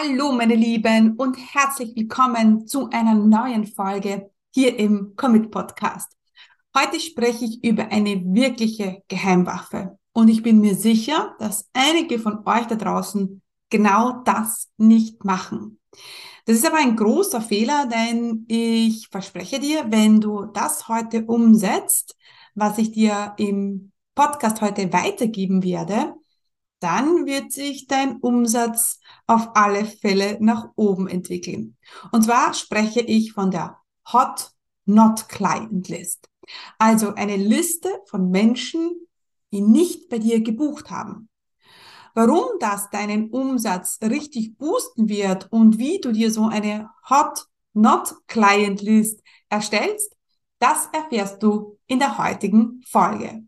Hallo meine Lieben und herzlich willkommen zu einer neuen Folge hier im Commit Podcast. Heute spreche ich über eine wirkliche Geheimwaffe und ich bin mir sicher, dass einige von euch da draußen genau das nicht machen. Das ist aber ein großer Fehler, denn ich verspreche dir, wenn du das heute umsetzt, was ich dir im Podcast heute weitergeben werde, dann wird sich dein Umsatz auf alle Fälle nach oben entwickeln. Und zwar spreche ich von der Hot Not Client List. Also eine Liste von Menschen, die nicht bei dir gebucht haben. Warum das deinen Umsatz richtig boosten wird und wie du dir so eine Hot Not Client List erstellst, das erfährst du in der heutigen Folge.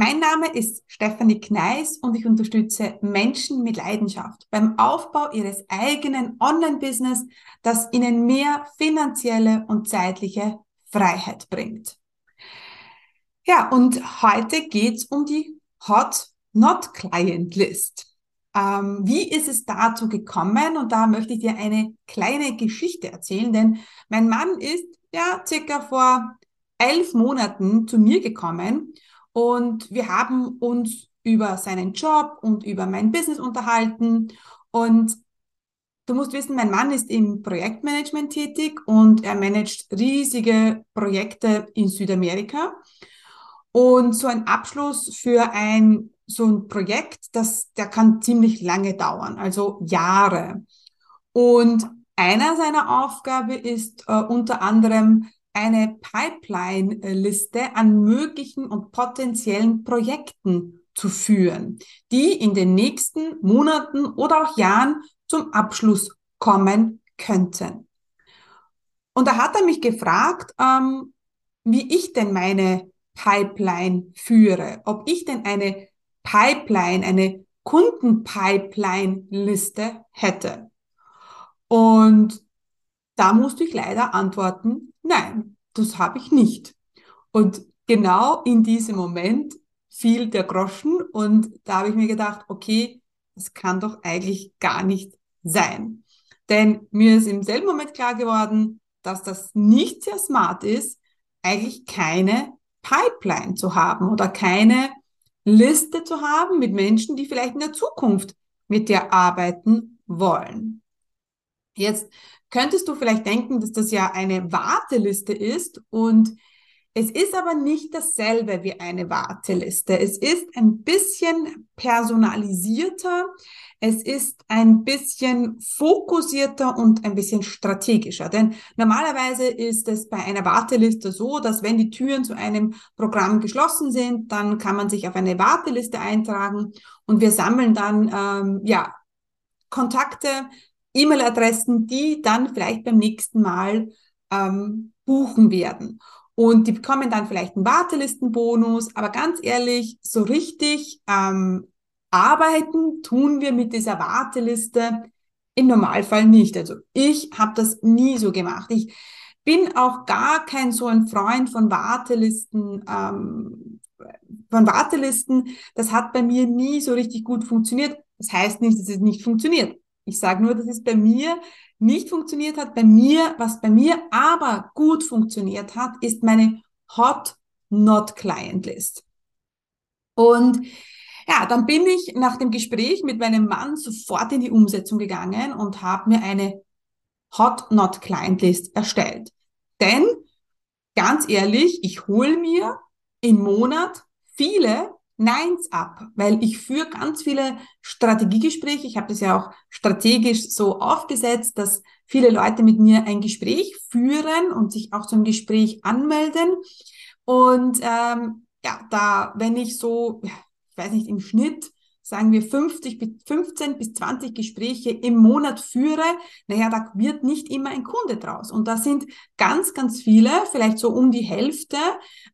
Mein Name ist Stefanie Kneis und ich unterstütze Menschen mit Leidenschaft beim Aufbau ihres eigenen Online-Business, das ihnen mehr finanzielle und zeitliche Freiheit bringt. Ja, und heute geht's um die Hot Not Client List. Ähm, wie ist es dazu gekommen? Und da möchte ich dir eine kleine Geschichte erzählen, denn mein Mann ist ja circa vor elf Monaten zu mir gekommen und wir haben uns über seinen Job und über mein Business unterhalten. Und du musst wissen, mein Mann ist im Projektmanagement tätig und er managt riesige Projekte in Südamerika. Und so ein Abschluss für ein so ein Projekt, das, der kann ziemlich lange dauern, also Jahre. Und einer seiner Aufgabe ist äh, unter anderem eine Pipeline-Liste an möglichen und potenziellen Projekten zu führen, die in den nächsten Monaten oder auch Jahren zum Abschluss kommen könnten. Und da hat er mich gefragt, ähm, wie ich denn meine Pipeline führe, ob ich denn eine Pipeline, eine Kundenpipeline-Liste hätte. Und da musste ich leider antworten, nein, das habe ich nicht. Und genau in diesem Moment fiel der Groschen und da habe ich mir gedacht, okay, das kann doch eigentlich gar nicht sein. Denn mir ist im selben Moment klar geworden, dass das nicht sehr smart ist, eigentlich keine Pipeline zu haben oder keine Liste zu haben mit Menschen, die vielleicht in der Zukunft mit dir arbeiten wollen. Jetzt könntest du vielleicht denken, dass das ja eine Warteliste ist und es ist aber nicht dasselbe wie eine Warteliste. Es ist ein bisschen personalisierter, es ist ein bisschen fokussierter und ein bisschen strategischer. Denn normalerweise ist es bei einer Warteliste so, dass wenn die Türen zu einem Programm geschlossen sind, dann kann man sich auf eine Warteliste eintragen und wir sammeln dann ähm, ja Kontakte E-Mail-Adressen, die dann vielleicht beim nächsten Mal ähm, buchen werden. Und die bekommen dann vielleicht einen Wartelistenbonus, aber ganz ehrlich, so richtig ähm, arbeiten tun wir mit dieser Warteliste im Normalfall nicht. Also ich habe das nie so gemacht. Ich bin auch gar kein so ein Freund von Wartelisten, ähm, von Wartelisten. Das hat bei mir nie so richtig gut funktioniert. Das heißt nicht, dass es nicht funktioniert. Ich sage nur, dass es bei mir nicht funktioniert hat. Bei mir, was bei mir aber gut funktioniert hat, ist meine Hot Not Client List. Und ja, dann bin ich nach dem Gespräch mit meinem Mann sofort in die Umsetzung gegangen und habe mir eine Hot Not Client List erstellt. Denn ganz ehrlich, ich hole mir im Monat viele Neins ab, weil ich führe ganz viele Strategiegespräche. Ich habe das ja auch strategisch so aufgesetzt, dass viele Leute mit mir ein Gespräch führen und sich auch zum Gespräch anmelden. Und ähm, ja, da, wenn ich so, ich weiß nicht, im Schnitt sagen wir 50 bis 15 bis 20 Gespräche im Monat führe, naja, da wird nicht immer ein Kunde draus. Und da sind ganz, ganz viele, vielleicht so um die Hälfte,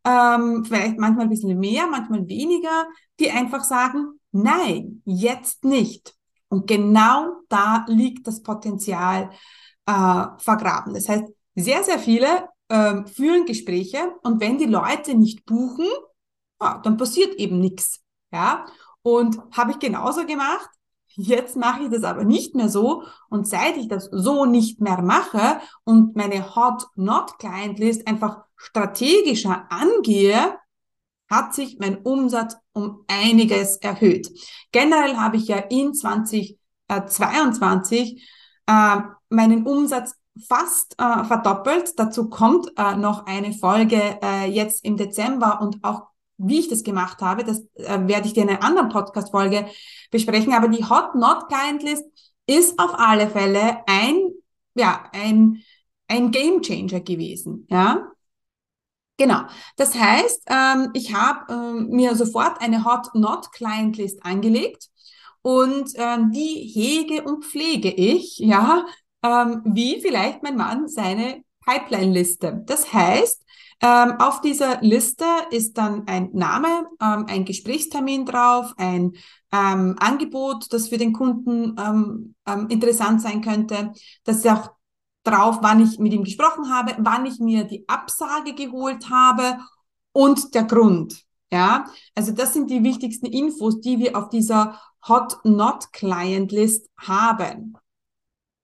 ähm, vielleicht manchmal ein bisschen mehr, manchmal weniger, die einfach sagen, nein, jetzt nicht. Und genau da liegt das Potenzial äh, vergraben. Das heißt, sehr, sehr viele äh, führen Gespräche und wenn die Leute nicht buchen, ja, dann passiert eben nichts. Ja, und habe ich genauso gemacht. Jetzt mache ich das aber nicht mehr so. Und seit ich das so nicht mehr mache und meine Hot-Not-Client-List einfach strategischer angehe, hat sich mein Umsatz um einiges erhöht. Generell habe ich ja in 2022 äh, meinen Umsatz fast äh, verdoppelt. Dazu kommt äh, noch eine Folge äh, jetzt im Dezember und auch wie ich das gemacht habe, das äh, werde ich dir in einer anderen Podcast-Folge besprechen. Aber die Hot Not Client List ist auf alle Fälle ein, ja, ein, ein Game Changer gewesen, ja. Genau. Das heißt, ähm, ich habe ähm, mir sofort eine Hot Not Client List angelegt und ähm, die hege und pflege ich, ja, ähm, wie vielleicht mein Mann seine Pipeline-Liste. Das heißt, ähm, auf dieser Liste ist dann ein Name, ähm, ein Gesprächstermin drauf, ein ähm, Angebot, das für den Kunden ähm, ähm, interessant sein könnte. Das ist auch drauf, wann ich mit ihm gesprochen habe, wann ich mir die Absage geholt habe und der Grund. Ja, also das sind die wichtigsten Infos, die wir auf dieser Hot Not Client List haben.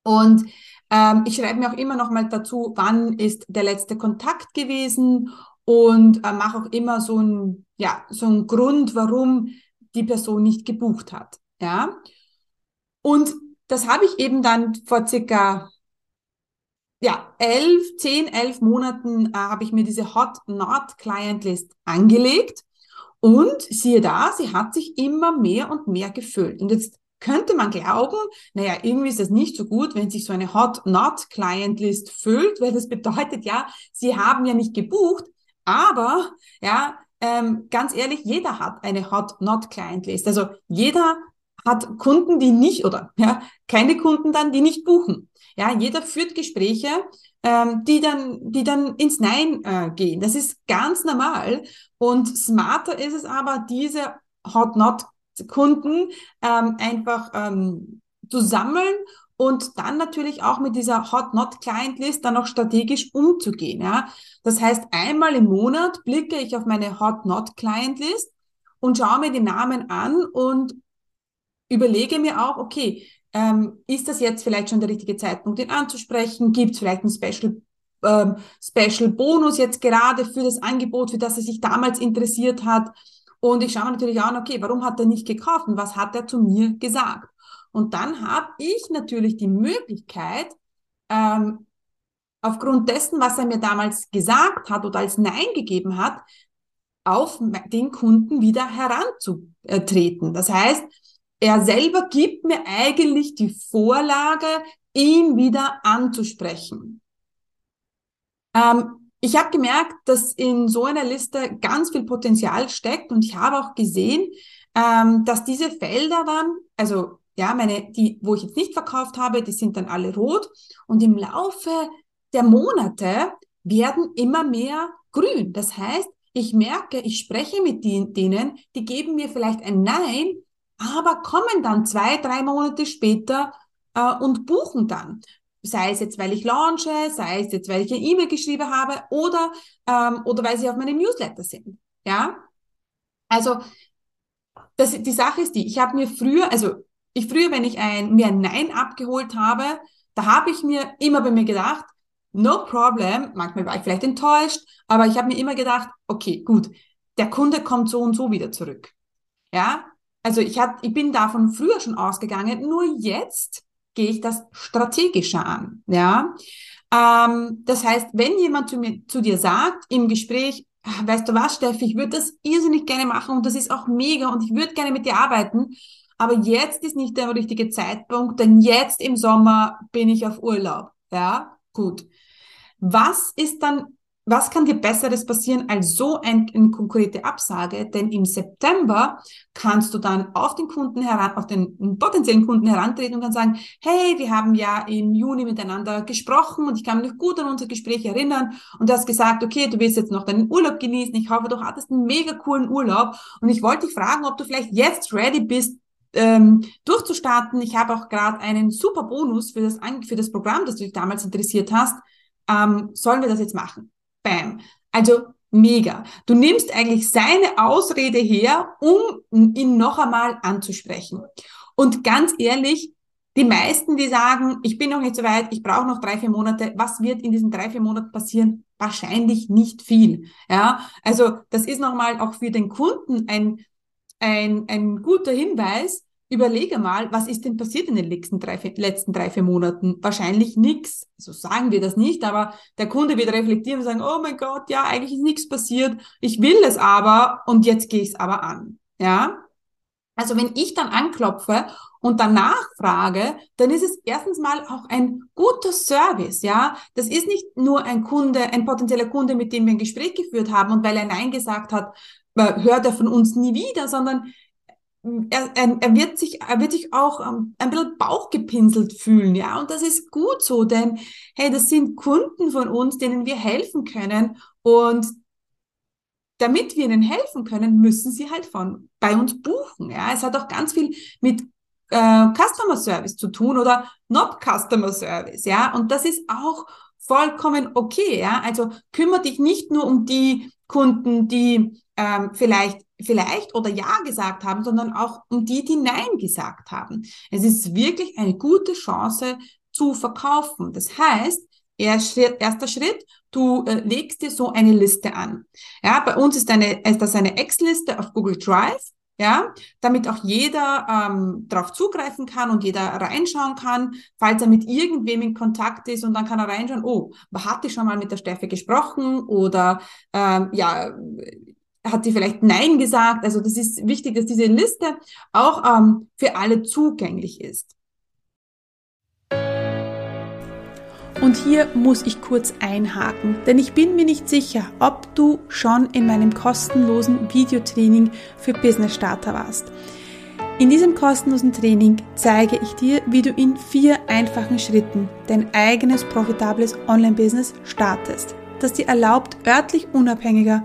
Und ähm, ich schreibe mir auch immer noch mal dazu, wann ist der letzte Kontakt gewesen und äh, mache auch immer so ein ja so ein Grund, warum die Person nicht gebucht hat. Ja, und das habe ich eben dann vor circa ja, elf, zehn, elf Monaten äh, habe ich mir diese Hot Not Client List angelegt und siehe da, sie hat sich immer mehr und mehr gefüllt. Und jetzt könnte man glauben, naja, irgendwie ist es nicht so gut, wenn sich so eine Hot Not Client List füllt, weil das bedeutet ja, sie haben ja nicht gebucht, aber ja, ähm, ganz ehrlich, jeder hat eine Hot Not Client List. Also jeder hat Kunden, die nicht oder ja, keine Kunden dann, die nicht buchen. Ja, jeder führt Gespräche, ähm, die dann, die dann ins Nein äh, gehen. Das ist ganz normal. Und smarter ist es aber, diese Hot Not Kunden ähm, einfach ähm, zu sammeln und dann natürlich auch mit dieser Hot Not Client List dann auch strategisch umzugehen. Ja? Das heißt, einmal im Monat blicke ich auf meine Hot Not Client List und schaue mir die Namen an und überlege mir auch, okay, ähm, ist das jetzt vielleicht schon der richtige Zeitpunkt, ihn anzusprechen? Gibt es vielleicht einen Special ähm, Special Bonus jetzt gerade für das Angebot, für das er sich damals interessiert hat? Und ich schaue natürlich an, okay, warum hat er nicht gekauft und was hat er zu mir gesagt? Und dann habe ich natürlich die Möglichkeit, ähm, aufgrund dessen, was er mir damals gesagt hat oder als Nein gegeben hat, auf den Kunden wieder heranzutreten. Das heißt, er selber gibt mir eigentlich die Vorlage, ihn wieder anzusprechen. Ähm, ich habe gemerkt, dass in so einer Liste ganz viel Potenzial steckt und ich habe auch gesehen, ähm, dass diese Felder dann, also ja, meine, die, wo ich jetzt nicht verkauft habe, die sind dann alle rot und im Laufe der Monate werden immer mehr grün. Das heißt, ich merke, ich spreche mit denen, die geben mir vielleicht ein Nein, aber kommen dann zwei, drei Monate später äh, und buchen dann sei es jetzt, weil ich launche, sei es jetzt, weil ich eine E-Mail geschrieben habe oder, ähm, oder weil sie auf meinem Newsletter sind. Ja, also das, die Sache ist die, ich habe mir früher, also ich früher, wenn ich ein, mir ein Nein abgeholt habe, da habe ich mir immer bei mir gedacht, no problem, manchmal war ich vielleicht enttäuscht, aber ich habe mir immer gedacht, okay, gut, der Kunde kommt so und so wieder zurück. Ja, also ich, hab, ich bin davon früher schon ausgegangen, nur jetzt gehe ich das strategischer an. Ja, ähm, das heißt, wenn jemand zu mir, zu dir sagt im Gespräch, ah, weißt du was, Steffi, ich würde das irrsinnig gerne machen und das ist auch mega und ich würde gerne mit dir arbeiten, aber jetzt ist nicht der richtige Zeitpunkt, denn jetzt im Sommer bin ich auf Urlaub. Ja, gut. Was ist dann was kann dir Besseres passieren als so ein, eine konkrete Absage? Denn im September kannst du dann auf den Kunden heran, auf den potenziellen Kunden herantreten und dann sagen, hey, wir haben ja im Juni miteinander gesprochen und ich kann mich gut an unser Gespräch erinnern und du hast gesagt, okay, du willst jetzt noch deinen Urlaub genießen. Ich hoffe, du hattest einen mega coolen Urlaub und ich wollte dich fragen, ob du vielleicht jetzt ready bist, ähm, durchzustarten. Ich habe auch gerade einen super Bonus für das, für das Programm, das du dich damals interessiert hast. Ähm, sollen wir das jetzt machen? Bam. Also mega. Du nimmst eigentlich seine Ausrede her, um ihn noch einmal anzusprechen. Und ganz ehrlich, die meisten, die sagen, ich bin noch nicht so weit, ich brauche noch drei, vier Monate, was wird in diesen drei, vier Monaten passieren? Wahrscheinlich nicht viel. Ja, also das ist nochmal auch für den Kunden ein, ein, ein guter Hinweis, Überlege mal, was ist denn passiert in den letzten drei, letzten drei, vier Monaten? Wahrscheinlich nichts. So sagen wir das nicht, aber der Kunde wird reflektieren und sagen, oh mein Gott, ja, eigentlich ist nichts passiert. Ich will es aber und jetzt gehe ich es aber an. Ja? Also wenn ich dann anklopfe und danach frage, dann ist es erstens mal auch ein guter Service, ja. Das ist nicht nur ein Kunde, ein potenzieller Kunde, mit dem wir ein Gespräch geführt haben und weil er Nein gesagt hat, äh, hört er von uns nie wieder, sondern er, er, er, wird sich, er wird sich auch ähm, ein bisschen bauchgepinselt fühlen, ja, und das ist gut so, denn hey, das sind Kunden von uns, denen wir helfen können und damit wir ihnen helfen können, müssen sie halt von bei uns buchen, ja. Es hat auch ganz viel mit äh, Customer Service zu tun oder not Customer Service, ja, und das ist auch vollkommen okay, ja. Also kümmere dich nicht nur um die Kunden, die ähm, vielleicht vielleicht oder Ja gesagt haben, sondern auch um die, die Nein gesagt haben. Es ist wirklich eine gute Chance zu verkaufen. Das heißt, erster Schritt, du äh, legst dir so eine Liste an. Ja, bei uns ist, eine, ist das eine Ex-Liste auf Google Drive. Ja, damit auch jeder ähm, darauf zugreifen kann und jeder reinschauen kann, falls er mit irgendwem in Kontakt ist und dann kann er reinschauen, oh, hatte ich schon mal mit der Steffi gesprochen oder ähm, ja, hat sie vielleicht Nein gesagt. Also das ist wichtig, dass diese Liste auch ähm, für alle zugänglich ist. Und hier muss ich kurz einhaken, denn ich bin mir nicht sicher, ob du schon in meinem kostenlosen Videotraining für Business Starter warst. In diesem kostenlosen Training zeige ich dir, wie du in vier einfachen Schritten dein eigenes profitables Online-Business startest, das dir erlaubt, örtlich unabhängiger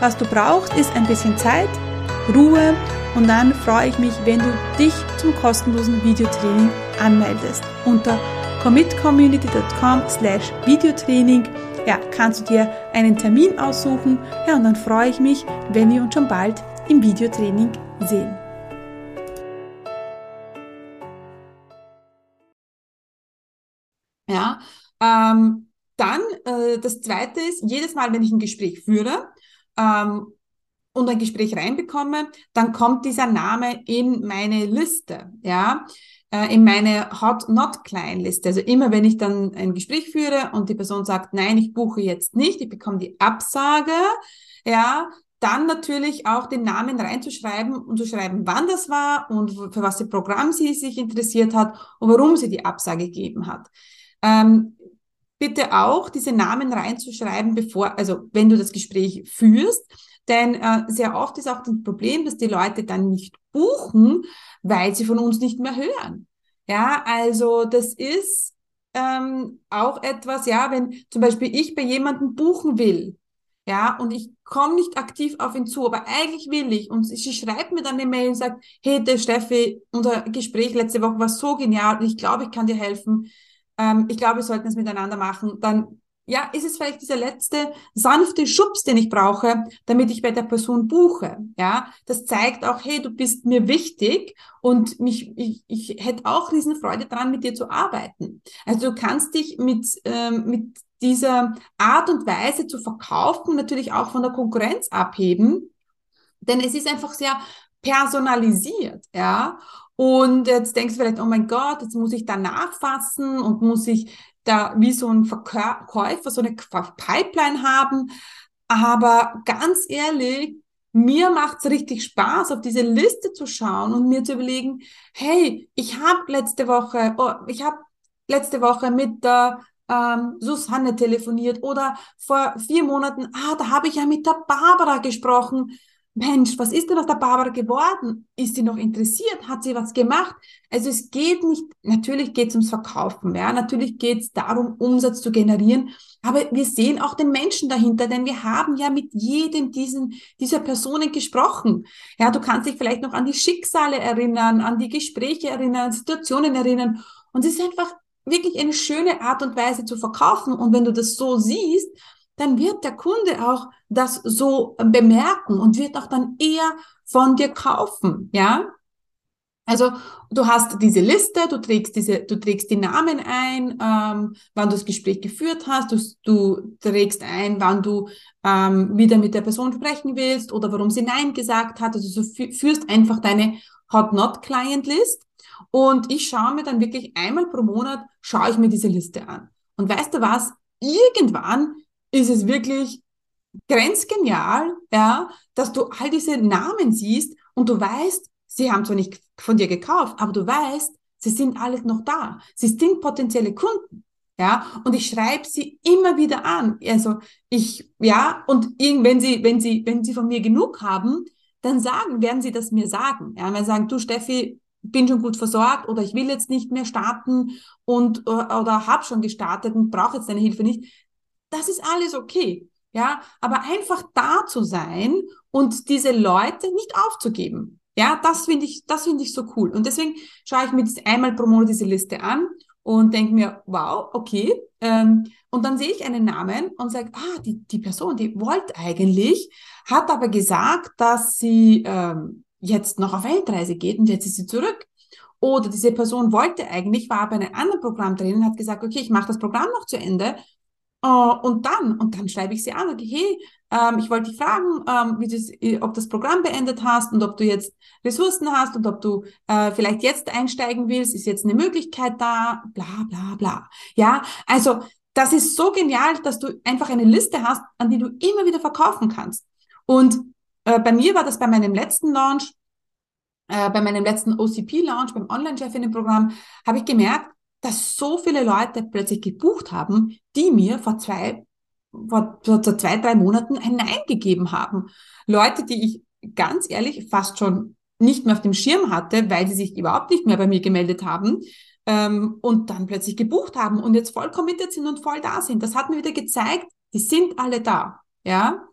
was du brauchst, ist ein bisschen Zeit, Ruhe und dann freue ich mich, wenn du dich zum kostenlosen Videotraining anmeldest. Unter commitcommunity.com slash Videotraining ja, kannst du dir einen Termin aussuchen ja, und dann freue ich mich, wenn wir uns schon bald im Videotraining sehen. Ja, ähm, dann äh, das zweite ist, jedes Mal, wenn ich ein Gespräch führe, ähm, und ein Gespräch reinbekomme, dann kommt dieser Name in meine Liste, ja, äh, in meine Hot Not Client Liste. Also immer wenn ich dann ein Gespräch führe und die Person sagt, nein, ich buche jetzt nicht, ich bekomme die Absage, ja, dann natürlich auch den Namen reinzuschreiben und zu schreiben, wann das war und für was das Programm sie sich interessiert hat und warum sie die Absage gegeben hat. Ähm, bitte auch diese Namen reinzuschreiben, bevor, also wenn du das Gespräch führst. Denn äh, sehr oft ist auch das Problem, dass die Leute dann nicht buchen, weil sie von uns nicht mehr hören. Ja, also das ist ähm, auch etwas, ja, wenn zum Beispiel ich bei jemandem buchen will, ja, und ich komme nicht aktiv auf ihn zu, aber eigentlich will ich. Und sie schreibt mir dann eine Mail und sagt, hey, der Steffi, unser Gespräch letzte Woche war so genial und ich glaube, ich kann dir helfen ähm, ich glaube, wir sollten es miteinander machen, dann ja, ist es vielleicht dieser letzte sanfte Schubs, den ich brauche, damit ich bei der Person buche. Ja, das zeigt auch, hey, du bist mir wichtig und mich, ich, ich hätte auch Riesenfreude dran, mit dir zu arbeiten. Also du kannst dich mit, ähm, mit diese Art und Weise zu verkaufen natürlich auch von der Konkurrenz abheben, denn es ist einfach sehr personalisiert, ja. Und jetzt denkst du vielleicht, oh mein Gott, jetzt muss ich da nachfassen und muss ich da wie so ein Verkäufer so eine Pipeline haben. Aber ganz ehrlich, mir macht's richtig Spaß, auf diese Liste zu schauen und mir zu überlegen, hey, ich habe letzte Woche, oh, ich habe letzte Woche mit der ähm, Susanne telefoniert oder vor vier Monaten, ah, da habe ich ja mit der Barbara gesprochen. Mensch, was ist denn aus der Barbara geworden? Ist sie noch interessiert? Hat sie was gemacht? Also es geht nicht, natürlich geht es ums Verkaufen, ja, natürlich geht es darum, Umsatz zu generieren, aber wir sehen auch den Menschen dahinter, denn wir haben ja mit jedem diesen, dieser Personen gesprochen. Ja, du kannst dich vielleicht noch an die Schicksale erinnern, an die Gespräche erinnern, Situationen erinnern. Und es ist einfach wirklich eine schöne Art und Weise zu verkaufen. Und wenn du das so siehst, dann wird der Kunde auch das so bemerken und wird auch dann eher von dir kaufen, ja? Also du hast diese Liste, du trägst diese, du trägst die Namen ein, ähm, wann du das Gespräch geführt hast, du, du trägst ein, wann du ähm, wieder mit der Person sprechen willst oder warum sie Nein gesagt hat. Also du führst einfach deine Hot Not Client List und ich schaue mir dann wirklich einmal pro Monat schaue ich mir diese Liste an. Und weißt du was? Irgendwann ist es wirklich grenzgenial, ja, dass du all diese Namen siehst und du weißt, sie haben zwar nicht von dir gekauft, aber du weißt, sie sind alles noch da. Sie sind potenzielle Kunden. Ja, und ich schreibe sie immer wieder an. Also ich, ja, und wenn sie, wenn sie, wenn sie von mir genug haben, dann sagen, werden sie das mir sagen. Ja, wenn sie sagen, du Steffi, bin schon gut versorgt oder ich will jetzt nicht mehr starten und oder, oder habe schon gestartet und brauche jetzt deine Hilfe nicht, das ist alles okay. Ja, aber einfach da zu sein und diese Leute nicht aufzugeben. Ja, das finde ich, das finde ich so cool. Und deswegen schaue ich mir das einmal pro Monat diese Liste an und denke mir, wow, okay. Ähm, und dann sehe ich einen Namen und sage, ah, die, die Person, die wollte eigentlich, hat aber gesagt, dass sie ähm, jetzt noch auf Weltreise geht und jetzt ist sie zurück. Oder diese Person wollte eigentlich, war bei einem anderen Programm drin und hat gesagt, okay, ich mache das Programm noch zu Ende Uh, und dann, und dann schreibe ich sie an, okay, hey, ähm, ich wollte dich fragen, ähm, wie das, äh, ob das Programm beendet hast und ob du jetzt Ressourcen hast und ob du äh, vielleicht jetzt einsteigen willst, ist jetzt eine Möglichkeit da, bla bla bla. Ja, also das ist so genial, dass du einfach eine Liste hast, an die du immer wieder verkaufen kannst. Und äh, bei mir war das bei meinem letzten Launch, äh, bei meinem letzten OCP-Launch, beim Online-Chefinnen-Programm, habe ich gemerkt, dass so viele Leute plötzlich gebucht haben, die mir vor zwei, vor, vor zwei, drei Monaten ein Nein gegeben haben. Leute, die ich ganz ehrlich fast schon nicht mehr auf dem Schirm hatte, weil sie sich überhaupt nicht mehr bei mir gemeldet haben ähm, und dann plötzlich gebucht haben und jetzt voll committed sind und voll da sind. Das hat mir wieder gezeigt, die sind alle da. Ja.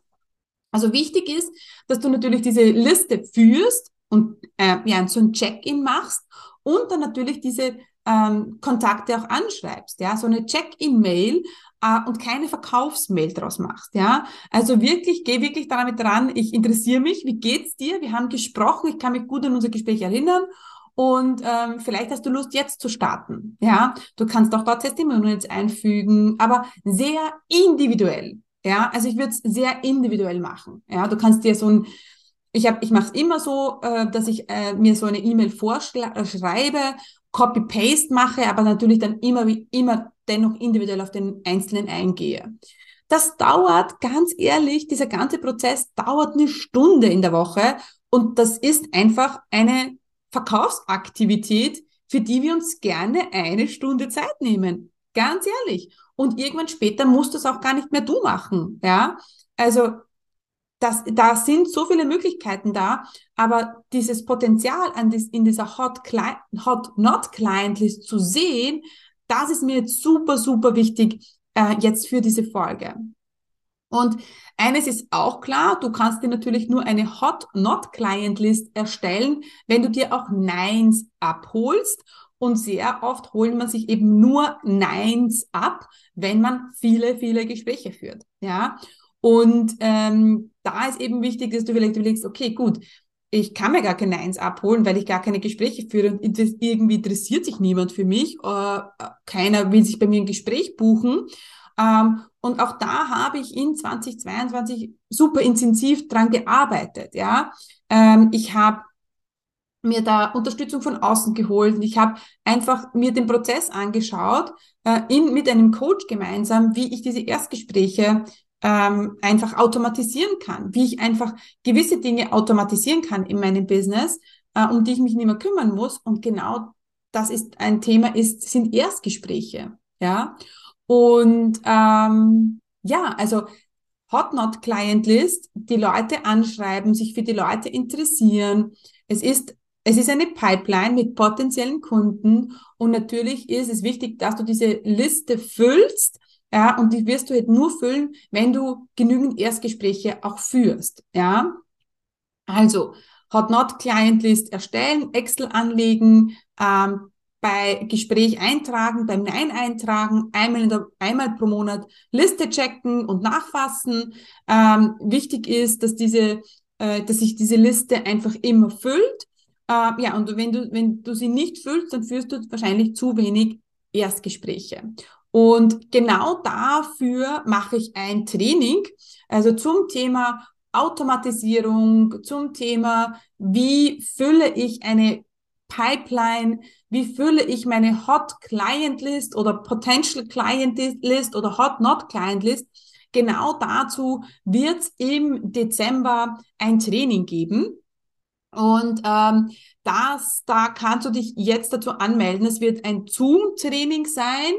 Also wichtig ist, dass du natürlich diese Liste führst und äh, ja, so ein Check-in machst und dann natürlich diese ähm, Kontakte auch anschreibst, ja, so eine Check-in-Mail äh, und keine Verkaufsmail draus machst, ja. Also wirklich, geh wirklich damit dran, ich interessiere mich, wie geht's dir? Wir haben gesprochen, ich kann mich gut an unser Gespräch erinnern und ähm, vielleicht hast du Lust, jetzt zu starten, ja. Du kannst auch dort Testimonials einfügen, aber sehr individuell, ja. Also ich würde es sehr individuell machen, ja. Du kannst dir so ein ich, hab, ich mache es immer so, äh, dass ich äh, mir so eine E-Mail vorschreibe Copy-Paste mache, aber natürlich dann immer wie immer dennoch individuell auf den Einzelnen eingehe. Das dauert, ganz ehrlich, dieser ganze Prozess dauert eine Stunde in der Woche und das ist einfach eine Verkaufsaktivität, für die wir uns gerne eine Stunde Zeit nehmen. Ganz ehrlich. Und irgendwann später musst du es auch gar nicht mehr du machen. Ja, also das, da sind so viele Möglichkeiten da, aber dieses Potenzial an dies, in dieser Hot, Client, Hot Not Client List zu sehen, das ist mir jetzt super, super wichtig äh, jetzt für diese Folge. Und eines ist auch klar, du kannst dir natürlich nur eine Hot Not Client List erstellen, wenn du dir auch Neins abholst. Und sehr oft holt man sich eben nur Neins ab, wenn man viele, viele Gespräche führt. Ja. Und ähm, da ist eben wichtig, dass du vielleicht überlegst, okay, gut, ich kann mir gar keine Eins abholen, weil ich gar keine Gespräche führe und irgendwie interessiert sich niemand für mich. Äh, keiner will sich bei mir ein Gespräch buchen. Ähm, und auch da habe ich in 2022 super intensiv dran gearbeitet. Ja, ähm, ich habe mir da Unterstützung von außen geholt und ich habe einfach mir den Prozess angeschaut, äh, in, mit einem Coach gemeinsam, wie ich diese Erstgespräche ähm, einfach automatisieren kann, wie ich einfach gewisse Dinge automatisieren kann in meinem Business, äh, um die ich mich nicht mehr kümmern muss. Und genau das ist ein Thema, ist, sind Erstgespräche. Ja. Und ähm, ja, also Hot Not Client List, die Leute anschreiben, sich für die Leute interessieren. Es ist es ist eine Pipeline mit potenziellen Kunden und natürlich ist es wichtig, dass du diese Liste füllst. Ja, und die wirst du halt nur füllen, wenn du genügend Erstgespräche auch führst. Ja, also Hot Not Client List erstellen, Excel anlegen, ähm, bei Gespräch eintragen, beim Nein eintragen, einmal, der, einmal pro Monat Liste checken und nachfassen. Ähm, wichtig ist, dass diese, äh, dass sich diese Liste einfach immer füllt. Äh, ja, und wenn du, wenn du sie nicht füllst, dann führst du wahrscheinlich zu wenig Erstgespräche. Und genau dafür mache ich ein Training, also zum Thema Automatisierung, zum Thema, wie fülle ich eine Pipeline, wie fülle ich meine Hot Client List oder Potential Client List oder Hot Not Client List. Genau dazu wird es im Dezember ein Training geben. Und ähm, das, da kannst du dich jetzt dazu anmelden. Es wird ein Zoom-Training sein.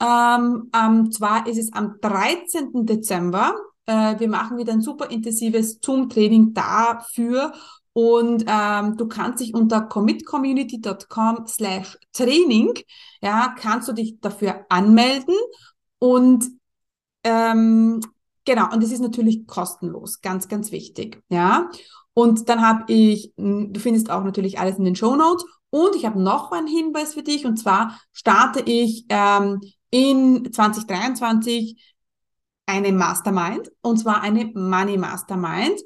Ähm, ähm, zwar ist es am 13. Dezember. Äh, wir machen wieder ein super intensives Zoom-Training dafür. Und ähm, du kannst dich unter commitcommunity.com slash Training, ja, kannst du dich dafür anmelden. Und ähm, genau, und es ist natürlich kostenlos, ganz, ganz wichtig. Ja. Und dann habe ich, hm, du findest auch natürlich alles in den Show Notes. Und ich habe noch einen Hinweis für dich. Und zwar starte ich ähm, in 2023 eine Mastermind. Und zwar eine Money Mastermind.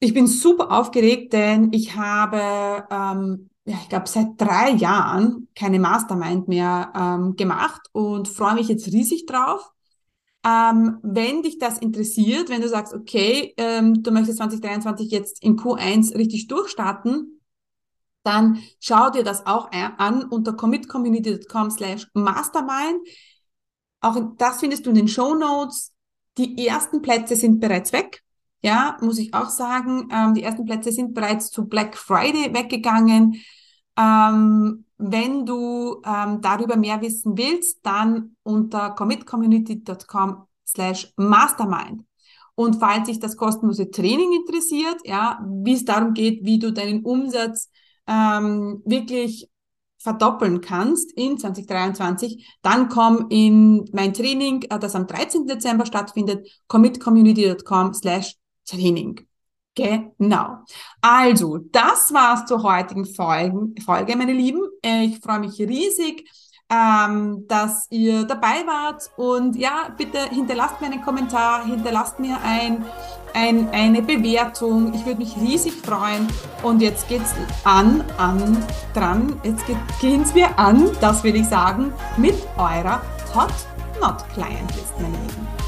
Ich bin super aufgeregt, denn ich habe, ähm, ja, ich glaube, seit drei Jahren keine Mastermind mehr ähm, gemacht und freue mich jetzt riesig drauf. Ähm, wenn dich das interessiert, wenn du sagst, okay, ähm, du möchtest 2023 jetzt in Q1 richtig durchstarten, dann schau dir das auch an unter commitcommunity.com slash mastermind. Auch das findest du in den Show Notes. Die ersten Plätze sind bereits weg. Ja, muss ich auch sagen. Ähm, die ersten Plätze sind bereits zu Black Friday weggegangen. Ähm, wenn du ähm, darüber mehr wissen willst, dann unter commitcommunity.com slash mastermind. Und falls sich das kostenlose Training interessiert, ja, wie es darum geht, wie du deinen Umsatz ähm, wirklich verdoppeln kannst in 2023, dann komm in mein Training, äh, das am 13. Dezember stattfindet, commitcommunity.com slash Training. Genau. Also, das war's zur heutigen Folge, Folge meine Lieben. Ich freue mich riesig, ähm, dass ihr dabei wart. Und ja, bitte hinterlasst mir einen Kommentar, hinterlasst mir ein, ein, eine Bewertung. Ich würde mich riesig freuen. Und jetzt geht's an, an, dran. Jetzt gehen's wir an, das will ich sagen, mit eurer Hot Not Client List, meine Lieben.